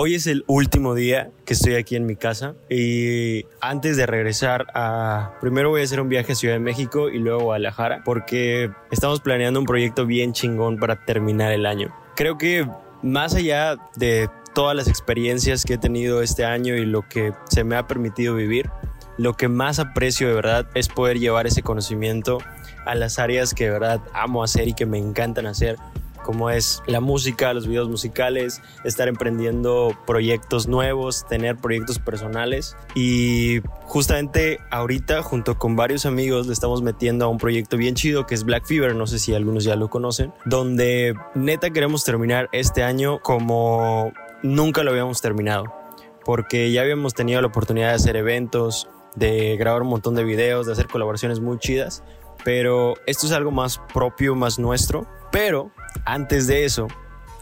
Hoy es el último día que estoy aquí en mi casa y antes de regresar. Primero voy a hacer un viaje a Ciudad de México y luego a Guadalajara porque estamos planeando un proyecto bien chingón para terminar el año. Creo que más allá de todas las experiencias que he tenido este año y lo que se me ha permitido vivir, lo que más aprecio de verdad es poder llevar ese conocimiento a las áreas que de verdad amo hacer y que me encantan hacer como es la música, los videos musicales, estar emprendiendo proyectos nuevos, tener proyectos personales. Y justamente ahorita, junto con varios amigos, le estamos metiendo a un proyecto bien chido que es Black Fever, no sé si algunos ya lo conocen, donde neta queremos terminar este año como nunca lo habíamos terminado, porque ya habíamos tenido la oportunidad de hacer eventos, de grabar un montón de videos, de hacer colaboraciones muy chidas, pero esto es algo más propio, más nuestro, pero antes de eso,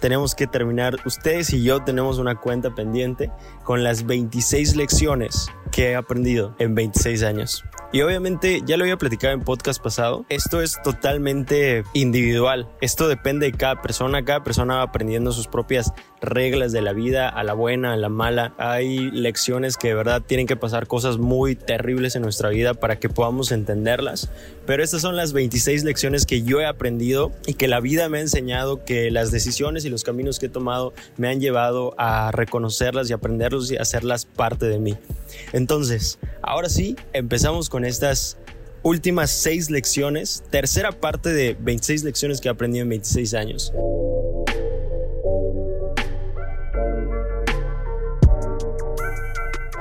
tenemos que terminar, ustedes y yo tenemos una cuenta pendiente con las 26 lecciones que he aprendido en 26 años. Y obviamente ya lo había platicado en podcast pasado, esto es totalmente individual, esto depende de cada persona, cada persona va aprendiendo sus propias reglas de la vida, a la buena, a la mala. Hay lecciones que de verdad tienen que pasar cosas muy terribles en nuestra vida para que podamos entenderlas, pero estas son las 26 lecciones que yo he aprendido y que la vida me ha enseñado, que las decisiones y los caminos que he tomado me han llevado a reconocerlas y aprenderlos y hacerlas parte de mí. Entonces, ahora sí, empezamos con estas últimas seis lecciones, tercera parte de 26 lecciones que he aprendido en 26 años.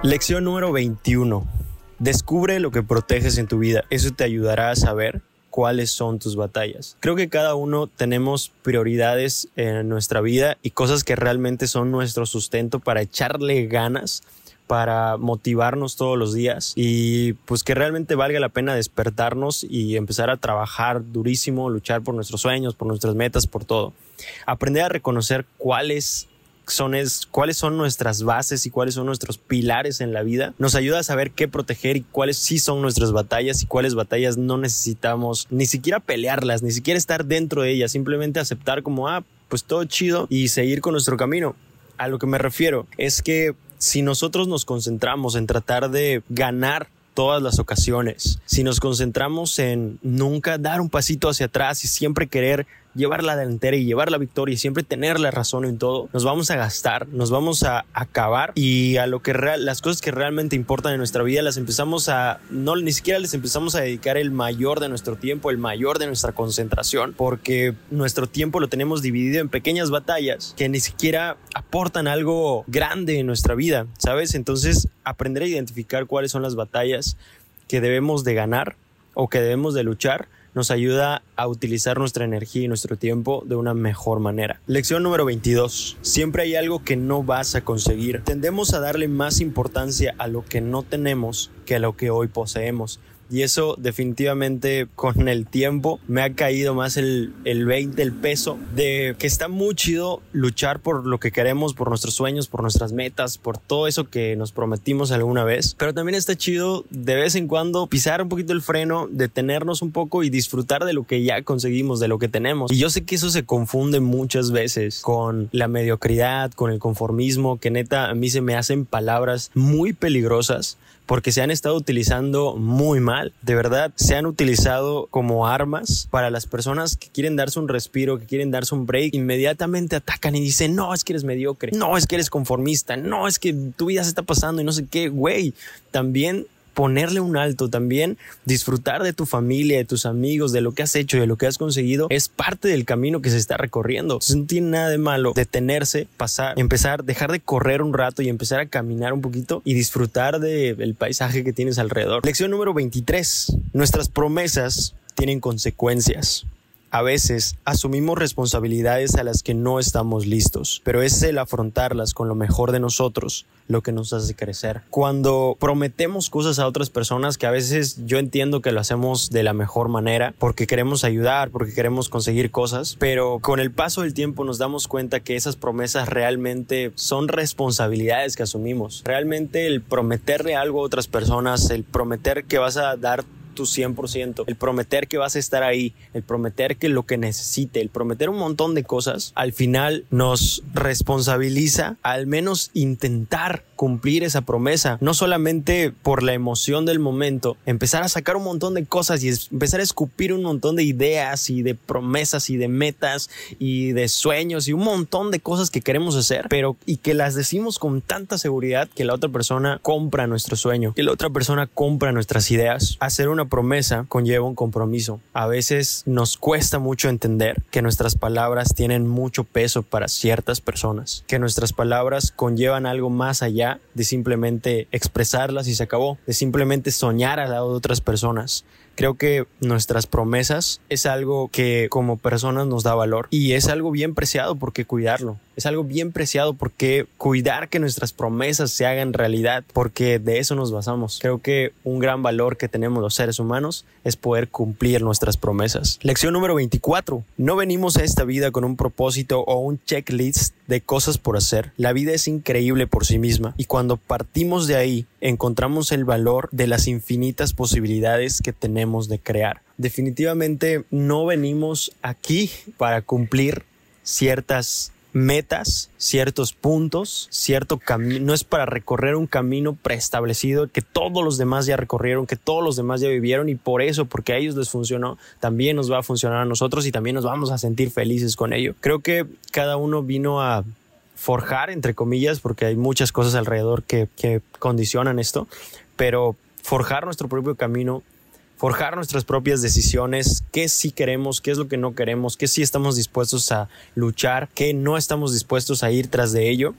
Lección número 21. Descubre lo que proteges en tu vida. Eso te ayudará a saber cuáles son tus batallas. Creo que cada uno tenemos prioridades en nuestra vida y cosas que realmente son nuestro sustento para echarle ganas para motivarnos todos los días y pues que realmente valga la pena despertarnos y empezar a trabajar durísimo, luchar por nuestros sueños, por nuestras metas, por todo. Aprender a reconocer cuáles son es, cuáles son nuestras bases y cuáles son nuestros pilares en la vida, nos ayuda a saber qué proteger y cuáles sí son nuestras batallas y cuáles batallas no necesitamos ni siquiera pelearlas, ni siquiera estar dentro de ellas, simplemente aceptar como, ah, pues todo chido y seguir con nuestro camino. A lo que me refiero es que si nosotros nos concentramos en tratar de ganar todas las ocasiones, si nos concentramos en nunca dar un pasito hacia atrás y siempre querer llevar la delantera y llevar la victoria y siempre tener la razón en todo, nos vamos a gastar, nos vamos a acabar y a lo que real, las cosas que realmente importan en nuestra vida las empezamos a, no, ni siquiera les empezamos a dedicar el mayor de nuestro tiempo, el mayor de nuestra concentración, porque nuestro tiempo lo tenemos dividido en pequeñas batallas que ni siquiera aportan algo grande en nuestra vida, ¿sabes? Entonces, aprender a identificar cuáles son las batallas que debemos de ganar o que debemos de luchar nos ayuda a utilizar nuestra energía y nuestro tiempo de una mejor manera. Lección número 22. Siempre hay algo que no vas a conseguir. Tendemos a darle más importancia a lo que no tenemos que a lo que hoy poseemos. Y eso definitivamente con el tiempo me ha caído más el, el 20, el peso de que está muy chido luchar por lo que queremos, por nuestros sueños, por nuestras metas, por todo eso que nos prometimos alguna vez. Pero también está chido de vez en cuando pisar un poquito el freno, detenernos un poco y disfrutar de lo que ya conseguimos, de lo que tenemos. Y yo sé que eso se confunde muchas veces con la mediocridad, con el conformismo, que neta a mí se me hacen palabras muy peligrosas porque se han estado utilizando muy mal. De verdad, se han utilizado como armas para las personas que quieren darse un respiro, que quieren darse un break. Inmediatamente atacan y dicen, no, es que eres mediocre, no, es que eres conformista, no, es que tu vida se está pasando y no sé qué, güey. También ponerle un alto también, disfrutar de tu familia, de tus amigos, de lo que has hecho, de lo que has conseguido, es parte del camino que se está recorriendo. no tiene nada de malo detenerse, pasar, empezar, dejar de correr un rato y empezar a caminar un poquito y disfrutar del paisaje que tienes alrededor. Lección número 23. Nuestras promesas tienen consecuencias. A veces asumimos responsabilidades a las que no estamos listos, pero es el afrontarlas con lo mejor de nosotros lo que nos hace crecer. Cuando prometemos cosas a otras personas que a veces yo entiendo que lo hacemos de la mejor manera porque queremos ayudar, porque queremos conseguir cosas, pero con el paso del tiempo nos damos cuenta que esas promesas realmente son responsabilidades que asumimos. Realmente el prometerle algo a otras personas, el prometer que vas a dar tu 100%, el prometer que vas a estar ahí, el prometer que lo que necesite, el prometer un montón de cosas, al final nos responsabiliza al menos intentar cumplir esa promesa, no solamente por la emoción del momento, empezar a sacar un montón de cosas y empezar a escupir un montón de ideas y de promesas y de metas y de sueños y un montón de cosas que queremos hacer, pero y que las decimos con tanta seguridad que la otra persona compra nuestro sueño, que la otra persona compra nuestras ideas. Hacer una promesa conlleva un compromiso. A veces nos cuesta mucho entender que nuestras palabras tienen mucho peso para ciertas personas, que nuestras palabras conllevan algo más allá de simplemente expresarlas y se acabó, de simplemente soñar al lado de otras personas. Creo que nuestras promesas es algo que como personas nos da valor y es algo bien preciado porque cuidarlo. Es algo bien preciado porque cuidar que nuestras promesas se hagan realidad, porque de eso nos basamos. Creo que un gran valor que tenemos los seres humanos es poder cumplir nuestras promesas. Lección número 24. No venimos a esta vida con un propósito o un checklist de cosas por hacer. La vida es increíble por sí misma y cuando partimos de ahí encontramos el valor de las infinitas posibilidades que tenemos de crear. Definitivamente no venimos aquí para cumplir ciertas metas, ciertos puntos, cierto camino. No es para recorrer un camino preestablecido que todos los demás ya recorrieron, que todos los demás ya vivieron y por eso, porque a ellos les funcionó, también nos va a funcionar a nosotros y también nos vamos a sentir felices con ello. Creo que cada uno vino a forjar, entre comillas, porque hay muchas cosas alrededor que, que condicionan esto, pero forjar nuestro propio camino forjar nuestras propias decisiones, qué sí queremos, qué es lo que no queremos, qué sí estamos dispuestos a luchar, qué no estamos dispuestos a ir tras de ello,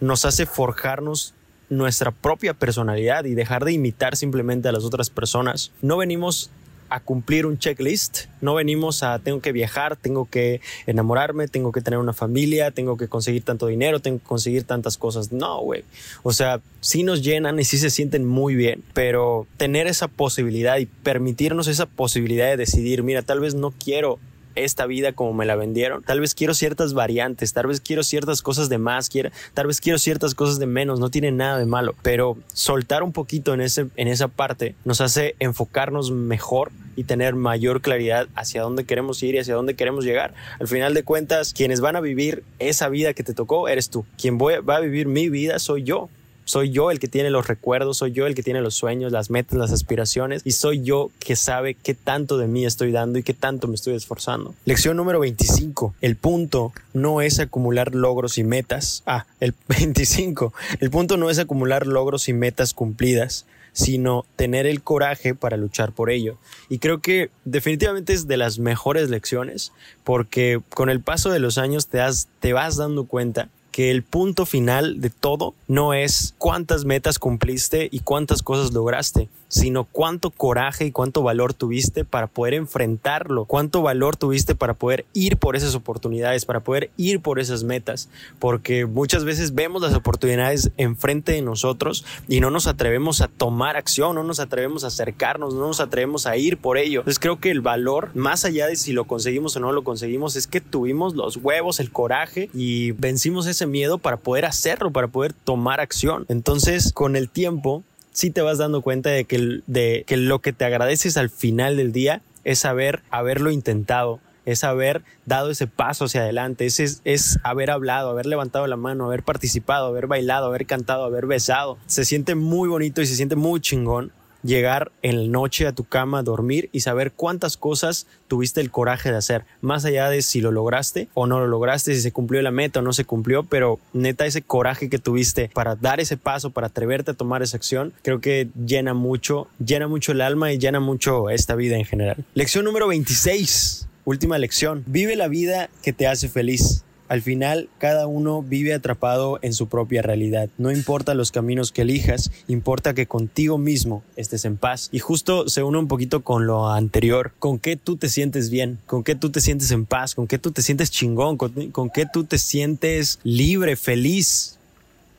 nos hace forjarnos nuestra propia personalidad y dejar de imitar simplemente a las otras personas. No venimos a cumplir un checklist. No venimos a tengo que viajar, tengo que enamorarme, tengo que tener una familia, tengo que conseguir tanto dinero, tengo que conseguir tantas cosas. No, güey. O sea, sí nos llenan y sí se sienten muy bien, pero tener esa posibilidad y permitirnos esa posibilidad de decidir, mira, tal vez no quiero esta vida como me la vendieron. Tal vez quiero ciertas variantes, tal vez quiero ciertas cosas de más, quiero, tal vez quiero ciertas cosas de menos, no tiene nada de malo, pero soltar un poquito en, ese, en esa parte nos hace enfocarnos mejor y tener mayor claridad hacia dónde queremos ir y hacia dónde queremos llegar. Al final de cuentas, quienes van a vivir esa vida que te tocó eres tú. Quien va a vivir mi vida soy yo. Soy yo el que tiene los recuerdos, soy yo el que tiene los sueños, las metas, las aspiraciones y soy yo que sabe qué tanto de mí estoy dando y qué tanto me estoy esforzando. Lección número 25. El punto no es acumular logros y metas. Ah, el 25. El punto no es acumular logros y metas cumplidas sino tener el coraje para luchar por ello. Y creo que definitivamente es de las mejores lecciones porque con el paso de los años te, te vas dando cuenta que el punto final de todo no es cuántas metas cumpliste y cuántas cosas lograste, sino cuánto coraje y cuánto valor tuviste para poder enfrentarlo, cuánto valor tuviste para poder ir por esas oportunidades, para poder ir por esas metas, porque muchas veces vemos las oportunidades enfrente de nosotros y no nos atrevemos a tomar acción, no nos atrevemos a acercarnos, no nos atrevemos a ir por ello. Entonces creo que el valor, más allá de si lo conseguimos o no lo conseguimos, es que tuvimos los huevos, el coraje y vencimos ese miedo para poder hacerlo, para poder tomar acción. Entonces, con el tiempo, sí te vas dando cuenta de que, de que lo que te agradeces al final del día es haber, haberlo intentado, es haber dado ese paso hacia adelante, es, es, haber hablado, haber levantado la mano, haber participado, haber bailado, haber cantado, haber besado. Se siente muy bonito y se siente muy chingón llegar en la noche a tu cama, dormir y saber cuántas cosas tuviste el coraje de hacer, más allá de si lo lograste o no lo lograste, si se cumplió la meta o no se cumplió, pero neta ese coraje que tuviste para dar ese paso, para atreverte a tomar esa acción, creo que llena mucho, llena mucho el alma y llena mucho esta vida en general. Lección número 26, última lección, vive la vida que te hace feliz. Al final, cada uno vive atrapado en su propia realidad. No importa los caminos que elijas, importa que contigo mismo estés en paz. Y justo se une un poquito con lo anterior. ¿Con qué tú te sientes bien? ¿Con qué tú te sientes en paz? ¿Con qué tú te sientes chingón? ¿Con, con qué tú te sientes libre, feliz?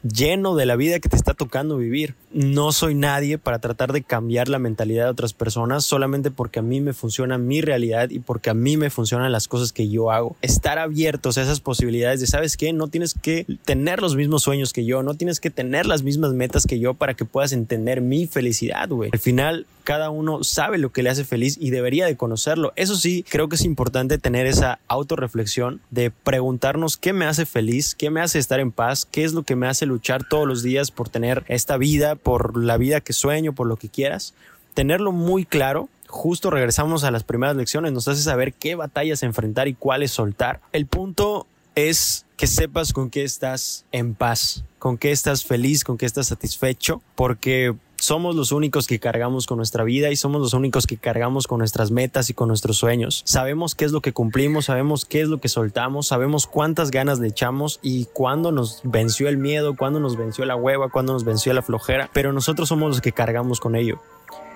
lleno de la vida que te está tocando vivir. No soy nadie para tratar de cambiar la mentalidad de otras personas solamente porque a mí me funciona mi realidad y porque a mí me funcionan las cosas que yo hago. Estar abiertos a esas posibilidades de, ¿sabes qué? No tienes que tener los mismos sueños que yo, no tienes que tener las mismas metas que yo para que puedas entender mi felicidad, güey. Al final, cada uno sabe lo que le hace feliz y debería de conocerlo. Eso sí, creo que es importante tener esa autorreflexión de preguntarnos qué me hace feliz, qué me hace estar en paz, qué es lo que me hace luchar todos los días por tener esta vida, por la vida que sueño, por lo que quieras. Tenerlo muy claro justo regresamos a las primeras lecciones, nos hace saber qué batallas enfrentar y cuáles soltar. El punto es que sepas con qué estás en paz, con qué estás feliz, con qué estás satisfecho, porque somos los únicos que cargamos con nuestra vida y somos los únicos que cargamos con nuestras metas y con nuestros sueños. Sabemos qué es lo que cumplimos, sabemos qué es lo que soltamos, sabemos cuántas ganas le echamos y cuándo nos venció el miedo, cuándo nos venció la hueva, cuándo nos venció la flojera, pero nosotros somos los que cargamos con ello.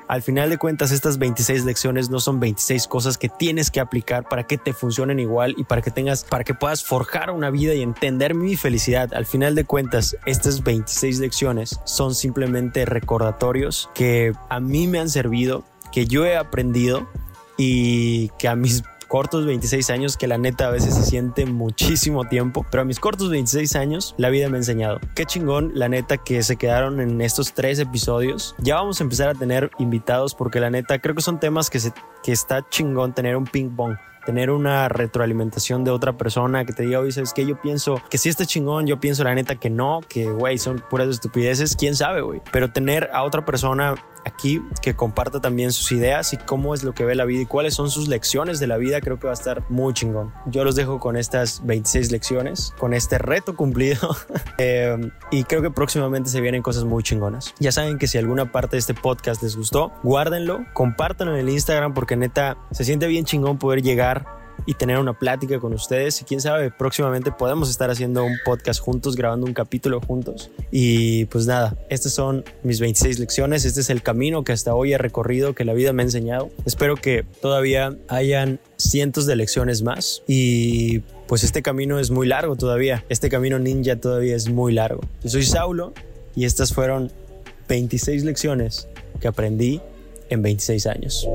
Al final de cuentas, estas 26 lecciones no son 26 cosas que tienes que aplicar para que te funcionen igual y para que tengas, para que puedas forjar una vida y entender mi felicidad. Al final de cuentas, estas 26 lecciones son simplemente recordatorios que a mí me han servido, que yo he aprendido y que a mis cortos 26 años que la neta a veces se siente muchísimo tiempo, pero a mis cortos 26 años la vida me ha enseñado. Qué chingón, la neta que se quedaron en estos tres episodios. Ya vamos a empezar a tener invitados porque la neta creo que son temas que, se, que está chingón tener un ping pong tener una retroalimentación de otra persona que te diga, oye, ¿sabes qué? Yo pienso que si este chingón, yo pienso la neta que no, que, güey, son puras estupideces, quién sabe, güey. Pero tener a otra persona aquí que comparta también sus ideas y cómo es lo que ve la vida y cuáles son sus lecciones de la vida, creo que va a estar muy chingón. Yo los dejo con estas 26 lecciones, con este reto cumplido eh, y creo que próximamente se vienen cosas muy chingonas. Ya saben que si alguna parte de este podcast les gustó, guárdenlo, compártanlo en el Instagram porque neta se siente bien chingón poder llegar y tener una plática con ustedes. Y quién sabe, próximamente podemos estar haciendo un podcast juntos, grabando un capítulo juntos. Y pues nada, estas son mis 26 lecciones. Este es el camino que hasta hoy he recorrido, que la vida me ha enseñado. Espero que todavía hayan cientos de lecciones más. Y pues este camino es muy largo todavía. Este camino ninja todavía es muy largo. Yo soy Saulo y estas fueron 26 lecciones que aprendí en 26 años.